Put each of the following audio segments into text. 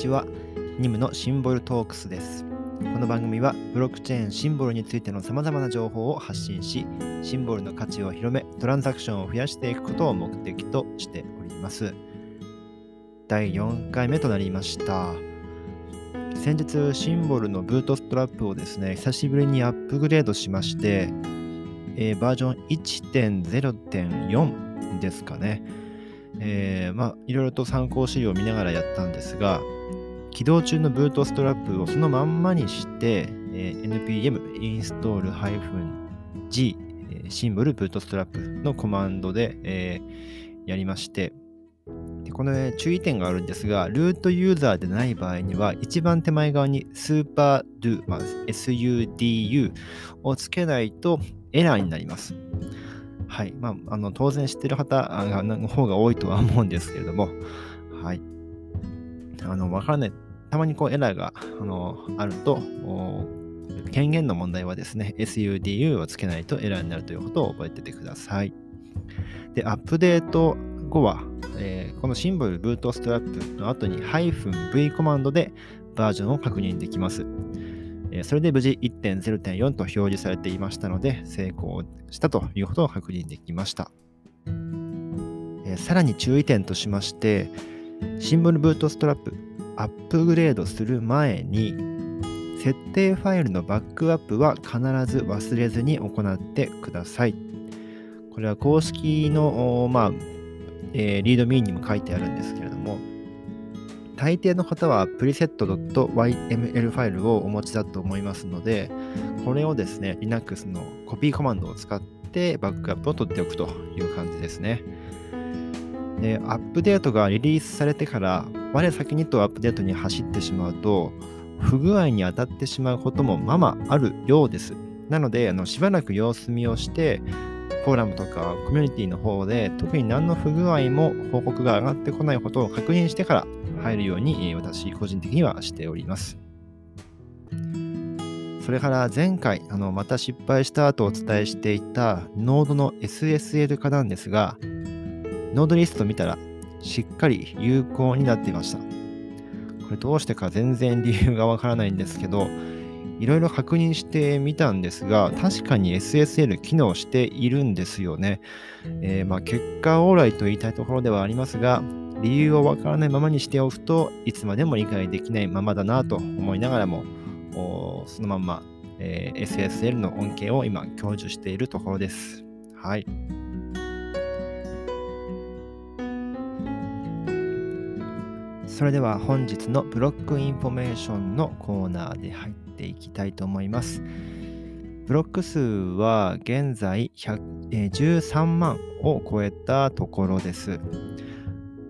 ちは。ニムのシンボルトークスです。この番組はブロックチェーンシンボルについての様々な情報を発信し、シンボルの価値を広め、トランザクションを増やしていくことを目的としております。第4回目となりました。先日、シンボルのブートストラップをですね、久しぶりにアップグレードしまして、えーバージョン1.0.4ですかね。えーまあ、いろいろと参考資料を見ながらやったんですが、起動中のブートストラップをそのまんまにして、えー npm install-g シンボルブートストラップのコマンドで、えーやりまして、でこの、ね、注意点があるんですが、ルートユーザーでない場合には、一番手前側に superdo、まあ、sudu をつけないとエラーになります。はい。まあ、あの当然知ってる方の方が多いとは思うんですけれども、はい。あの、わからない。たまにこうエラーがあのあると、お権限の問題はですね、sudu をつけないとエラーになるということを覚えててください。で、アップデート後は、えーこのシンボルブートストラップの後に -v コマンドでバージョンを確認できます。えーそれで無事1.0.4と表示されていましたので、成功したということを確認できました。えーさらに注意点としまして、シンボルブートストラップアップグレードする前に、設定ファイルのバックアップは必ず忘れずに行ってください。これは公式の、まあえーリードミーにも書いてあるんですけれども、大抵の方はプリセット .yml ファイルをお持ちだと思いますので、これをですね、Linux のコピーコマンドを使ってバックアップを取っておくという感じですね。で、アップデートがリリースされてから、我先にとアップデートに走ってしまうと、不具合に当たってしまうこともままあるようです。なので、あのしばらく様子見をして、フォーラムとかコミュニティの方で特に何の不具合も報告が上がってこないことを確認してから入るように私個人的にはしております。それから前回あのまた失敗した後お伝えしていたノードの SSL 化なんですがノードリスト見たらしっかり有効になっていました。これどうしてか全然理由がわからないんですけどいろいろ確認してみたんですが、確かに SSL 機能しているんですよね。えーま、結果オーライと言いたいところではありますが、理由をわからないままにしておくといつまでも理解できないままだなと思いながらも、そのまま、えー SSL の恩恵を今享受しているところです。はい。それでは本日のブロックインフォメーションのコーナーで入っていきたいと思います。ブロック数は現在13万を超えたところです。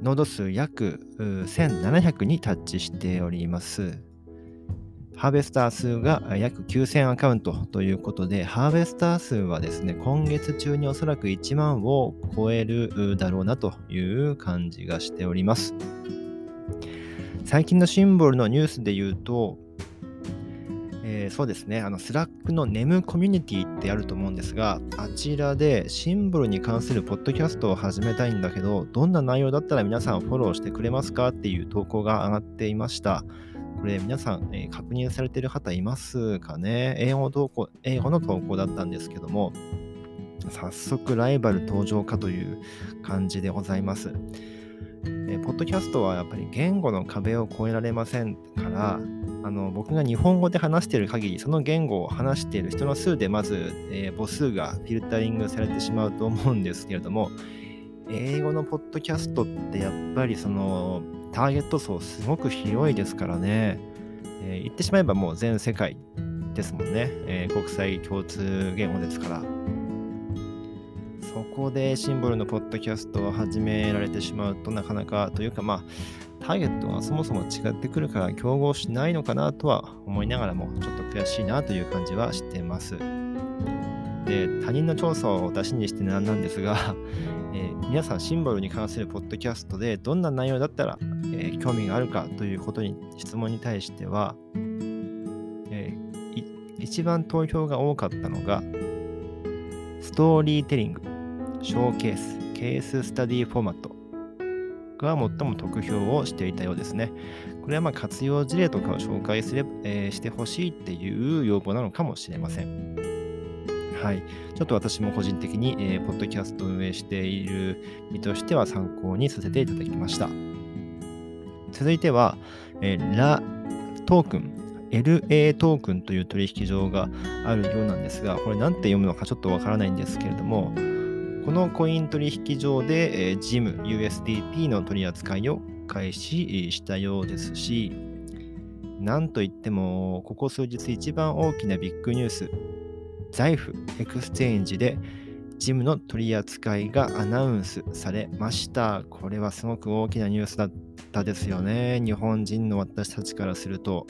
ノード数約1700にタッチしております。ハーベスター数が約9000アカウントということで、ハーベスター数はですね、今月中におそらく1万を超えるだろうなという感じがしております。最近のシンボルのニュースで言うと、えーそうですね、あのスラックのネムコミュニティってあると思うんですが、あちらでシンボルに関するポッドキャストを始めたいんだけど、どんな内容だったら皆さんフォローしてくれますかっていう投稿が上がっていました。これ皆さん、えー確認されてる方いますかね？英語投稿英語の投稿だったんですけども、早速ライバル登場かという感じでございます。えポッドキャストはやっぱり言語の壁を越えられませんから、あの僕が日本語で話している限り、その言語を話している人の数でまず、えー母数がフィルタリングされてしまうと思うんですけれども、英語のポッドキャストってやっぱりそのターゲット層すごく広いですからね、えー言ってしまえばもう全世界ですもんね、えー国際共通言語ですから。こでシンボルのポッドキャストを始められてしまうとなかなかというかまあターゲットがそもそも違ってくるから競合しないのかなとは思いながらもちょっと悔しいなという感じはしてます。で他人の調査を出しにしてなんなんですが、えー皆さんシンボルに関するポッドキャストでどんな内容だったら、えー興味があるかということに質問に対しては、えー一番投票が多かったのがストーリーテリング、ショーケース、ケーススタディフォーマットクは最も得票をしていたようですね。これはま活用事例とかを紹介すれ、えー、してほしいっていう要望なのかもしれません。はい。ちょっと私も個人的に、えー、ポッドキャストを運営している身としては参考にさせていただきました。続いては、えー、ラトークン、LA トークンという取引所があるようなんですが、これ何て読むのかちょっとわからないんですけれども、このコイン取引所で、えー、 XYM、USDT の取り扱いを開始したようですし、なんといっても、ここ数日一番大きなビッグニュース、 Zaif Exchange で XYM の取り扱いがアナウンスされました。これはすごく大きなニュースだったですよね。日本人の私たちからすると。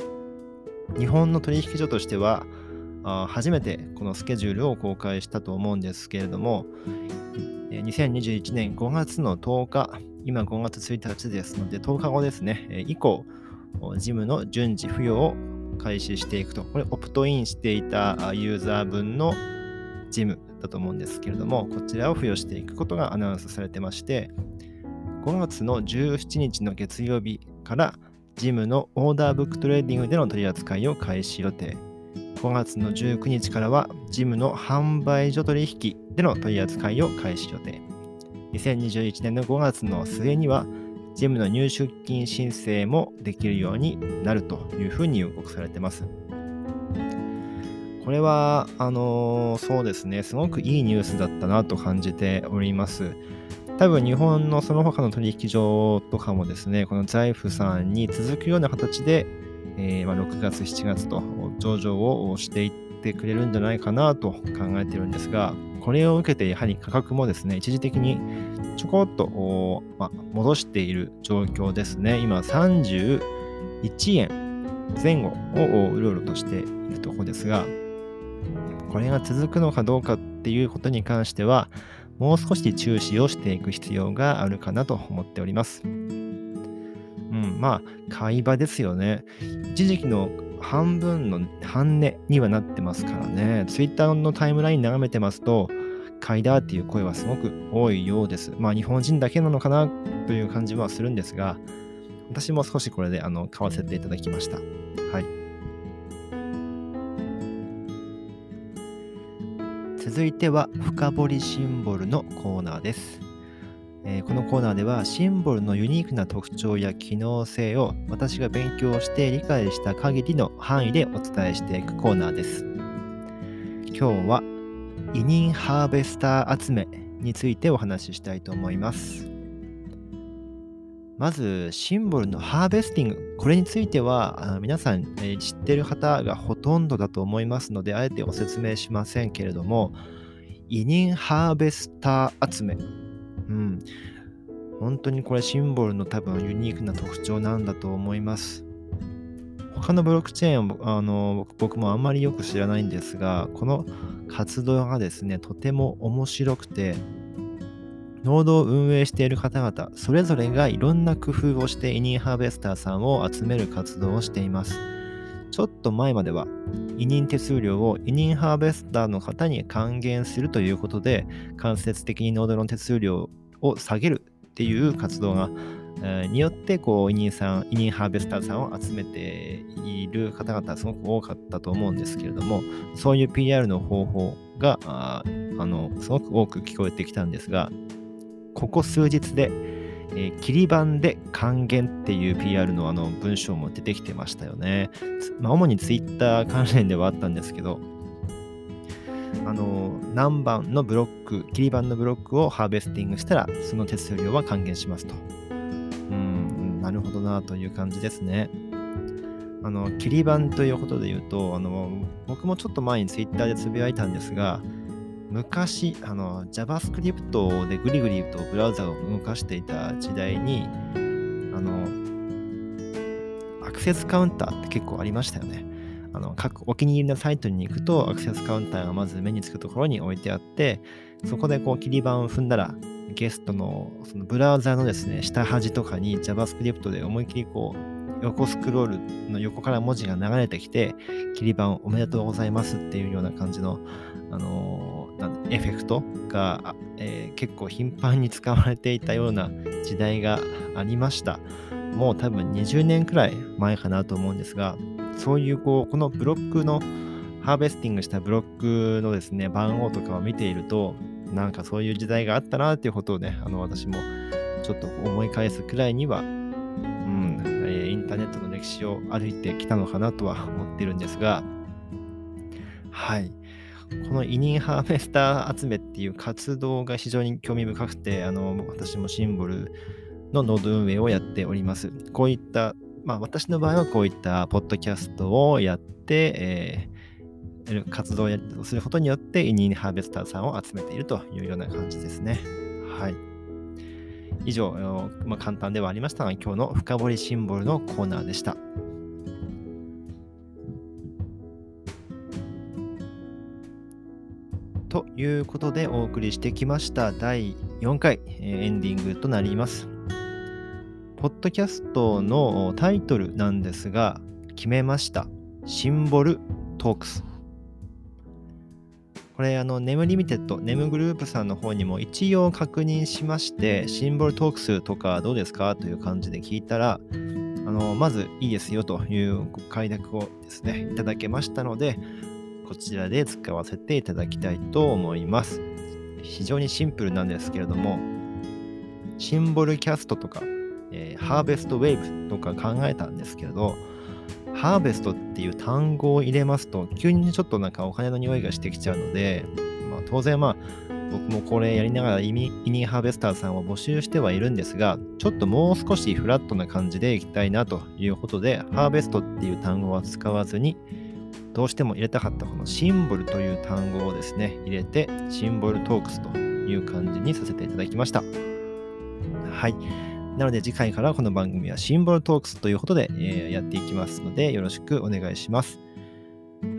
日本の取引所としては、初めてこのスケジュールを公開したと思うんですけれども、2021年5月の10日、今5月1日ですので、10日後ですね、以降、ジムの順次付与を開始していくと。これ、オプトインしていたユーザー分のジムだと思うんですけれども、こちらを付与していくことがアナウンスされてまして、5月の17日の月曜日からXYM の Orderbook Trading での取り扱いを開始予定。5月の19日からは XYM の販売所取引での取り扱いを開始予定。2021年の5月の末には XYM の入出金申請もできるようになるというふうに予告されてます。これは、あの、そうですね、すごくいいニュースだったなと感じております。多分日本のその他の取引所とかもですね、この財布さんに続くような形で、えー、ま、6月、7月と上場をしていってくれるんじゃないかなと考えてるんですが、これを受けてやはり価格もですね、一時的にちょこっと、ま、戻している状況ですね。今31円前後をうろうろとしているところですが、これが続くのかどうかっていうことに関しては、もう少し注視をしていく必要があるかなと思っております。うん、まあ、買い場ですよね。一時期の半分の半値にはなってますからね。Twitter のタイムライン眺めてますと、買いだっていう声はすごく多いようです。まあ日本人だけなのかなという感じはするんですが、私も少しこれであの買わせていただきました。はい。続いては深掘りシンボルのコーナーです。え、このコーナーではシンボルのユニークな特徴や機能性を私が勉強して理解した限りの範囲でお伝えしていくコーナーです。今日は委任ハーベスター集めについてお話ししたいと思います。まず、シンボルのハーベスティング。これについては、皆さん、え知ってる方がほとんどだと思いますので、あえてお説明しませんけれども、委任ハーベスター集め。うん。本当にこれシンボルの多分ユニークな特徴なんだと思います。他のブロックチェーンをあの僕もあんまりよく知らないんですが、この活動がですね、とても面白くて、ノードを運営している方々、それぞれがいろんな工夫をして委任ハーベスターさんを集める活動をしています。ちょっと前までは委任手数料を委任ハーベスターの方に還元するということで間接的にノードの手数料を下げるっていう活動がによってこう委任さん、委任ハーベスターさんを集めている方々すごく多かったと思うんですけれども、そういう PR の方法があのすごく多く聞こえてきたんですが、ここ数日で、えー、切り板で還元っていう PR のあの文章も出てきてましたよね。まあ、主に Twitter 関連ではあったんですけど、あの何番のブロック、切り板のブロックをハーベスティングしたら、その手数料は還元しますと。うん、なるほどなという感じですね。あの、切り板ということで言うと、あの、僕もちょっと前に Twitter でつぶやいたんですが、昔、あの、JavaScript でグリグリとブラウザを動かしていた時代に、あの、アクセスカウンターって結構ありましたよね。あの各お気に入りのサイトに行くとアクセスカウンターがまず目につくところに置いてあってそこでこう切り板を踏んだらゲストのそのブラウザのですね、下端とかに JavaScript で思いっきりこう、横スクロールの横から文字が流れてきて、切り板おめでとうございますっていうような感じの、あのエフェクトが、えー、結構頻繁に使われていたような時代がありました。もう多分20年くらい前かなと思うんですが、そういうこう、このブロックのハーベスティングしたブロックのですね、番号とかを見ていると、なんかそういう時代があったなっていうことをね、あの私もちょっと思い返すくらいには、うん、えー、インターネットの歴史を歩いてきたのかなとは思ってるんですが、はい。この委任ハーベスター集めっていう活動が非常に興味深くて、あの私もシンボルのノード運営をやっております。こういった、まあ私の場合はこういったポッドキャストをやって、えー、活動をすることによって委任ハーベスターさんを集めているというような感じですね。はい。以上、まあ、簡単ではありましたが、今日の深掘りシンボルのコーナーでした。いうことでお送りしてきました第4回エンディングとなります。ポッドキャストのタイトルなんですが、決めました。 Symbol Talks。これ、あの、ネムリミテッド、ネムグループさんの方にも一応確認しまして、 Symbol Talks とかどうですか？という感じで聞いたら、あの、まずいいですよという快諾をですね、いただけましたので、こちらで使わせていただきたいと思います。非常にシンプルなんですけれども、シンボルキャストとか、えー、ハーベストウェーブとか考えたんですけれど、ハーベストっていう単語を入れますと、急にちょっとなんかお金の匂いがしてきちゃうので、まあ、当然まあ、僕もこれやりながらイニーハーベスターさんを募集してはいるんですが、ちょっともう少しフラットな感じでいきたいなということで、ハーベストっていう単語は使わずに、どうしても入れたかったこのシンボルという単語をですね、入れて、シンボルトークスという感じにさせていただきました。はい。なので次回からこの番組はシンボルトークスということで、え、やっていきますのでよろしくお願いします。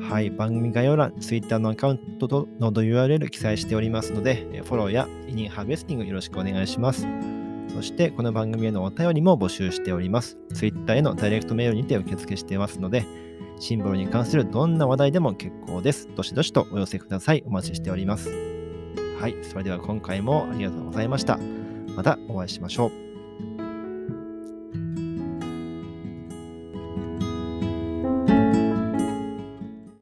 はい、番組概要欄、Twitter のアカウントとノード URL 記載しておりますので、フォローやイニンハーベスティングよろしくお願いします。そして、この番組へのお便りも募集しております。Twitter へのダイレクトメールにて受付してますので、シンボルに関するどんな話題でも結構です。どしどしとお寄せください。お待ちしております。はい、それでは今回もありがとうございました。またお会いしましょう。